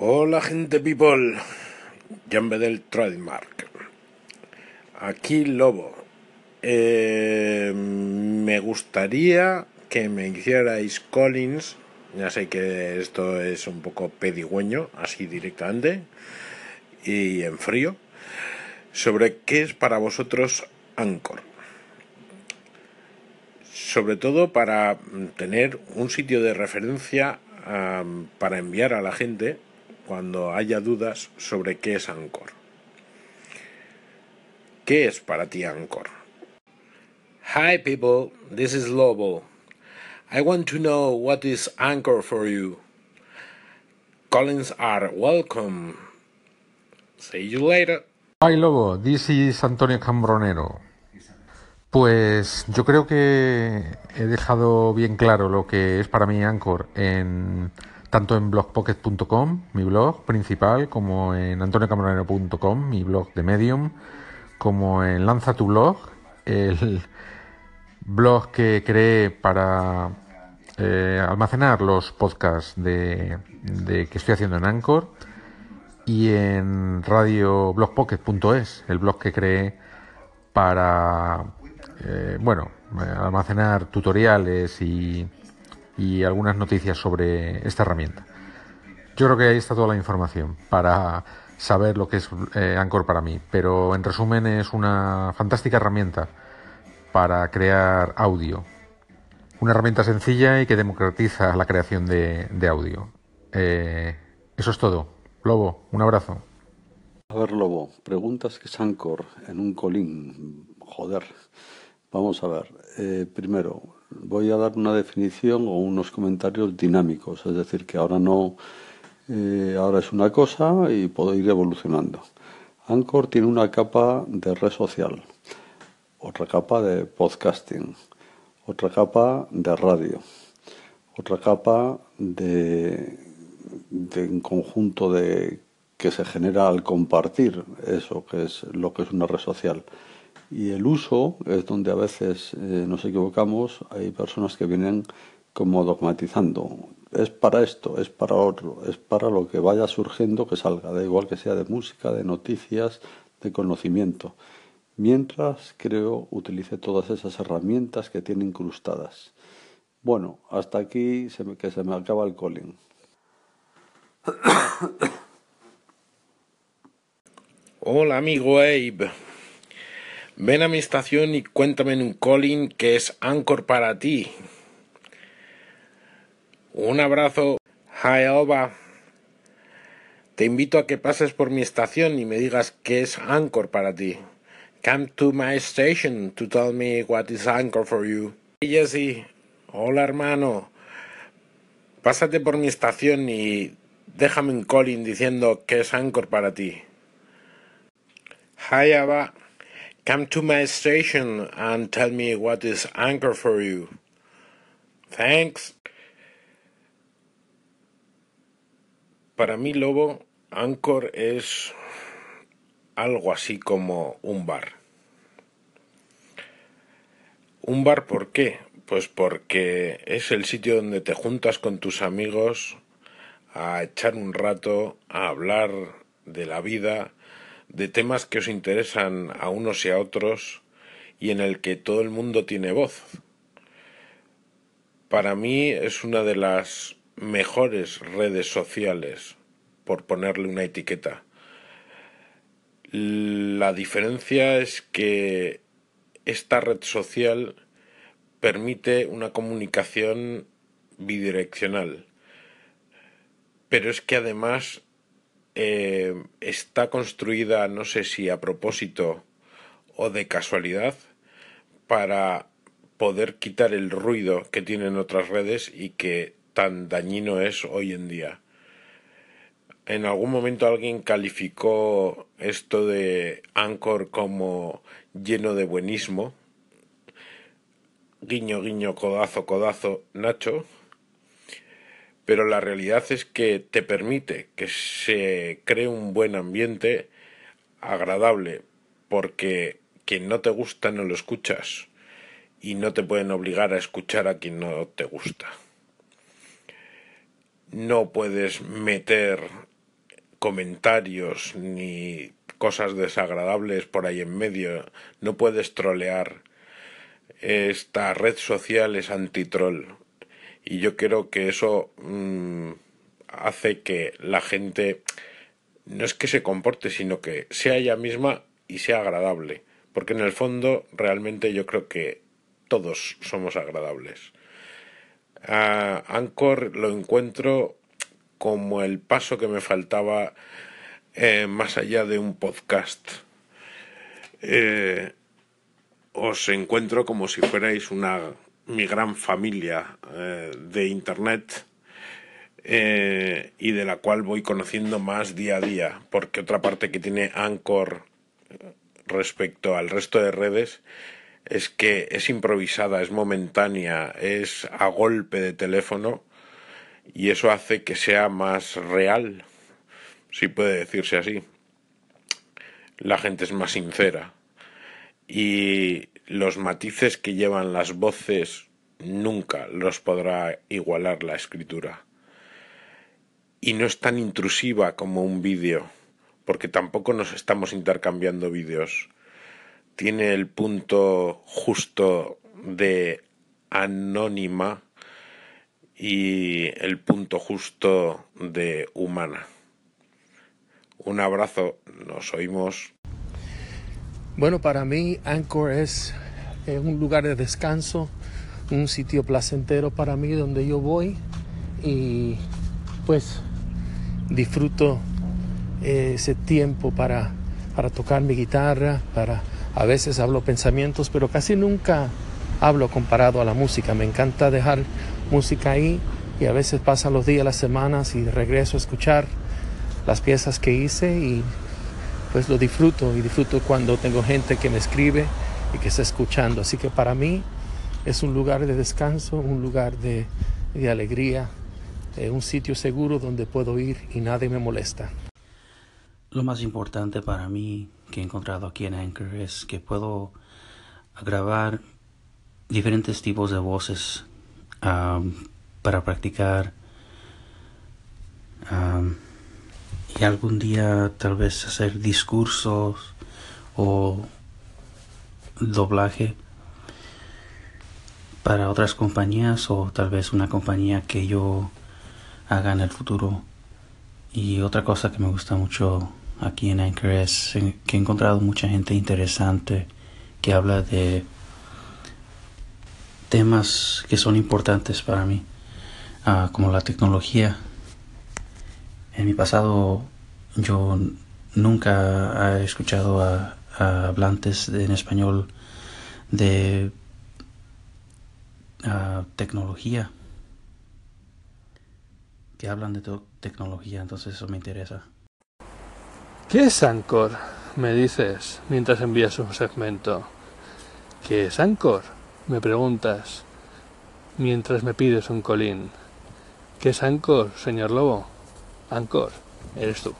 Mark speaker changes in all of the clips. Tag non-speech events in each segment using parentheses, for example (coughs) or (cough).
Speaker 1: Hola gente people, Jambe del Trademark. Aquí Lobo. Eh, me gustaría que me hicierais Collins. Ya sé que esto es un poco pedigüeño, así directamente y en frío. Sobre qué es para vosotros Anchor. Sobre todo para tener un sitio de referencia para enviar a la gente cuando haya dudas sobre qué es Anchor. ¿Qué es para ti Anchor?
Speaker 2: Hi people, this is Lobo. I want to know what is Anchor for you. Collins are welcome. See you later.
Speaker 3: Hi Lobo, this is Antonio Cambronero. Pues yo creo que he dejado bien claro lo que es para mí Anchor en tanto en blogpocket.com, mi blog principal, como en antoniocambronero.com, mi blog de Medium, como en Lanza tu blog, el blog que creé para eh, almacenar los podcasts de, de, que estoy haciendo en Anchor y en radioblogpocket.es, el blog que creé para eh, bueno, almacenar tutoriales y y algunas noticias sobre esta herramienta. Yo creo que ahí está toda la información para saber lo que es eh, Anchor para mí, pero en resumen es una fantástica herramienta para crear audio. Una herramienta sencilla y que democratiza la creación de, audio. Eh, eso es todo. Lobo, un abrazo.
Speaker 4: A ver, Lobo, preguntas que es Anchor en un colín. Joder. Vamos a ver. Eh, primero, voy a dar una definición o unos comentarios dinámicos, es decir, que ahora no, eh, ahora es una cosa y puedo ir evolucionando. Anchor tiene una capa de red social, otra capa de podcasting, otra capa de radio, otra capa de, de un conjunto de que se genera al compartir eso que es lo que es una red social y el uso es donde a veces eh, nos equivocamos. Hay personas que vienen como dogmatizando. Es para esto, es para otro, es para lo que vaya surgiendo que salga, da igual que sea de música, de noticias, de conocimiento. Mientras, creo, utilice todas esas herramientas que tiene incrustadas. Bueno, hasta aquí se me, que se me acaba el calling. (coughs)
Speaker 1: Hola amigo Abe. Ven a mi estación y cuéntame un calling que es Anchor para ti. Un abrazo. Hi Alba. Te invito a que pases por mi estación y me digas qué es Anchor para ti. Come to my station to tell me what is Anchor for you. Hey Jesse. Hola hermano. Pásate por mi estación y déjame un calling diciendo qué es Anchor para ti. Hi Alba. Come to my station and tell me what is Anchor for you. Thanks. Para mí, Lobo, Anchor es algo así como un bar. ¿Un bar por qué? Pues porque es el sitio donde te juntas con tus amigos a echar un rato, a hablar de la vida, de temas que os interesan a unos y a otros y en el que todo el mundo tiene voz. Para mí es una de las mejores redes sociales, por ponerle una etiqueta. La diferencia es que esta red social permite una comunicación bidireccional, pero es que además eh, está construida, no sé si a propósito o de casualidad, para poder quitar el ruido que tienen otras redes y que tan dañino es hoy en día. En algún momento alguien calificó esto de Anchor como lleno de buenismo. Guiño, guiño, codazo, codazo, Nacho pero la realidad es que te permite que se cree un buen ambiente agradable, porque quien no te gusta no lo escuchas y no te pueden obligar a escuchar a quien no te gusta. No puedes meter comentarios ni cosas desagradables por ahí en medio. No puedes trolear. Esta red social es antitroll. Y yo creo que eso mm, hace que la gente no es que se comporte, sino que sea ella misma y sea agradable. Porque en el fondo realmente yo creo que todos somos agradables. A Anchor lo encuentro como el paso que me faltaba eh, más allá de un podcast. Eh, os encuentro como si fuerais una mi gran familia eh, de internet y de la cual voy conociendo más día a día porque otra parte que tiene Anchor respecto al resto de redes es que es improvisada, es momentánea, es a golpe de teléfono y eso hace que sea más real, si puede decirse así. La gente es más sincera y los matices que llevan las voces nunca los podrá igualar la escritura. Y no es tan intrusiva como un vídeo, porque tampoco nos estamos intercambiando vídeos. Tiene el punto justo de anónima y el punto justo de humana. Un abrazo, nos oímos.
Speaker 5: Bueno, para mí Anchor es un lugar de descanso, un sitio placentero para mí donde yo voy y pues disfruto ese tiempo para, para tocar mi guitarra, para a veces hablo pensamientos, pero casi nunca hablo comparado a la música. Me encanta dejar música ahí y a veces pasan los días, las semanas y regreso a escuchar las piezas que hice y pues lo disfruto y disfruto cuando tengo gente que me escribe y que está escuchando. Así que para mí es un lugar de descanso, un lugar de, de alegría, eh, un sitio seguro donde puedo ir y nadie me molesta.
Speaker 6: Lo más importante para mí que he encontrado aquí en Anchor es que puedo grabar diferentes tipos de voces para practicar y algún día tal vez hacer discursos o doblaje para otras compañías o tal vez una compañía que yo haga en el futuro. Y otra cosa que me gusta mucho aquí en Anchor es que he encontrado mucha gente interesante que habla de temas que son importantes para mí, ah, como la tecnología. En mi pasado yo nunca he escuchado a, hablantes en español de tecnología, que hablan de tecnología, entonces eso me interesa.
Speaker 7: ¿Qué es Anchor? Me dices mientras envías un segmento. ¿Qué es Anchor? Me preguntas mientras me pides un colín. ¿Qué es Ancor, señor Lobo? Ancor, eres tú.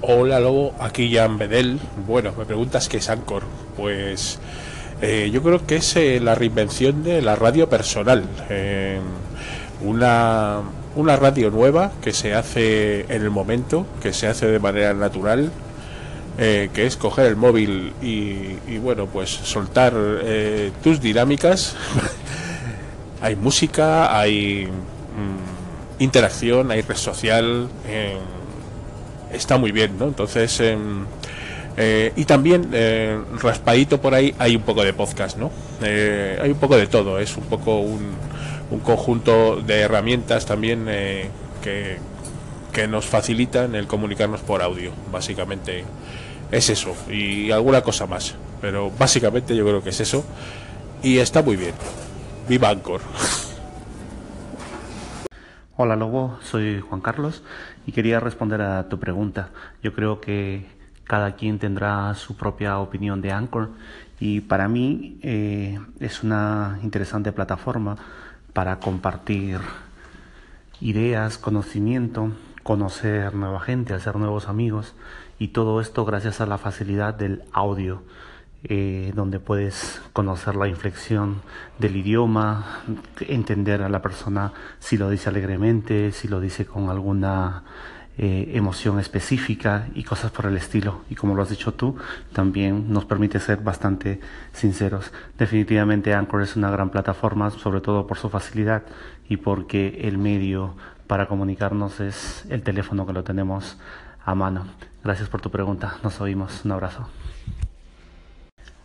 Speaker 8: Hola Lobo, aquí Jan Bedel. Bueno, me preguntas qué es Ancor. Pues eh, yo creo que es eh, la reinvención de la radio personal. Eh, una, una radio nueva que se hace en el momento, que se hace de manera natural, eh, que es coger el móvil y, bueno, pues soltar eh, tus dinámicas. (laughs) hay música, hay mm, interacción, hay red social, eh, está muy bien, ¿no? Entonces, em, y también raspadito por ahí hay un poco de podcast, ¿no? hay un poco de todo, es un poco un, un conjunto de herramientas también que, que nos facilitan el comunicarnos por audio, básicamente es eso y alguna cosa más. Pero básicamente yo creo que es eso y está muy bien. Viva Anchor. (laughs)
Speaker 6: Hola Lobo, soy Juan Carlos y quería responder a tu pregunta. Yo creo que cada quien tendrá su propia opinión de Anchor y para mí eh, es una interesante plataforma para compartir ideas, conocimiento, conocer nueva gente, hacer nuevos amigos y todo esto gracias a la facilidad del audio.
Speaker 9: Eh, donde puedes conocer la inflexión del idioma, entender a la persona si lo dice alegremente, si lo dice con alguna eh, emoción específica y cosas por el estilo. Y como lo has dicho tú, también nos permite ser bastante sinceros. Definitivamente Anchor es una gran plataforma, sobre todo por su facilidad y porque el medio para comunicarnos es el teléfono que lo tenemos a mano. Gracias por tu pregunta. Nos oímos. Un abrazo.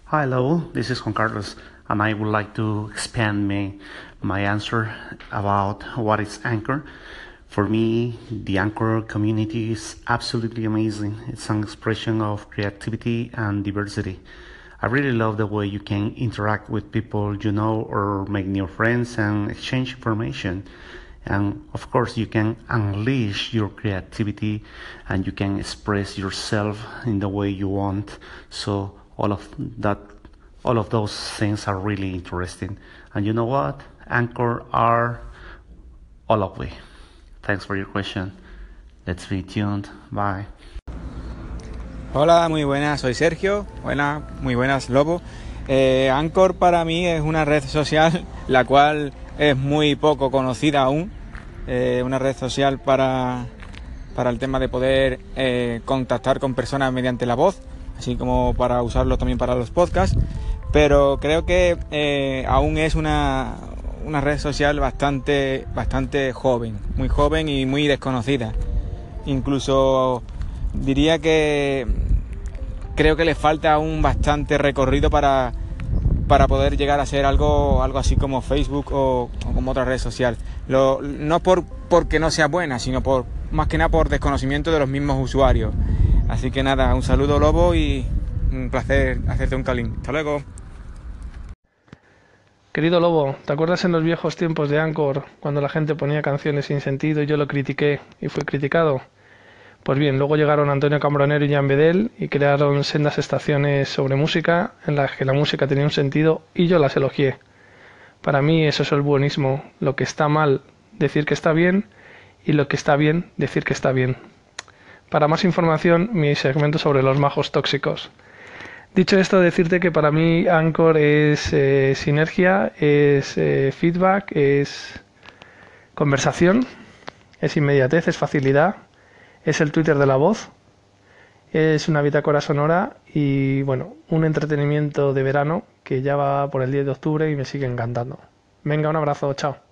Speaker 9: Hi, hello. This is Juan Carlos, and I would like to expand my, my answer about what is Anchor. For me, the Anchor community is absolutely amazing. It's an expression of creativity and diversity. I really love the way you can interact with people you know or make new friends and exchange information. And of course, you can unleash your creativity and you can express yourself in the way you want. So all of that all of those things are really interesting. And you know what anchor are all of we. Thanks for your question. Let's be tuned. Bye.
Speaker 10: Hola muy buenas. Soy Sergio. Buenas muy buenas Lobo eh, Anchor para mí es una red social (laughs) la cual es muy poco conocida aún. Eh, una red social para para el tema de poder eh, contactar con personas mediante la voz así como para usarlo también para los podcasts, pero creo que eh, aún es una, una red social bastante, bastante joven, muy joven y muy desconocida. Incluso diría que creo que le falta aún bastante recorrido para, para poder llegar a ser algo, algo así como Facebook o, como otra red social. no por porque no sea buena, sino por más que nada por desconocimiento de los mismos usuarios. Así que nada, un saludo Lobo y un placer hacerte un calín. Hasta luego.
Speaker 11: Querido Lobo, ¿te acuerdas en los viejos tiempos de Anchor cuando la gente ponía canciones sin sentido y yo lo critiqué y fui criticado? Pues bien, luego llegaron Antonio Cambronero y Jan Bedel y crearon sendas estaciones sobre música en las que la música tenía un sentido y yo las elogié. Para mí eso es el buenismo, lo que está mal, decir que está bien y lo que está bien, decir que está bien. Para más información, mi segmento sobre los majos tóxicos. Dicho esto, decirte que para mí Anchor es eh, sinergia, es eh, feedback, es conversación, es inmediatez, es facilidad, es el Twitter de la voz, es una bitácora sonora y bueno, un entretenimiento de verano que ya va por el 10 de octubre y me sigue encantando. Venga, un abrazo, chao.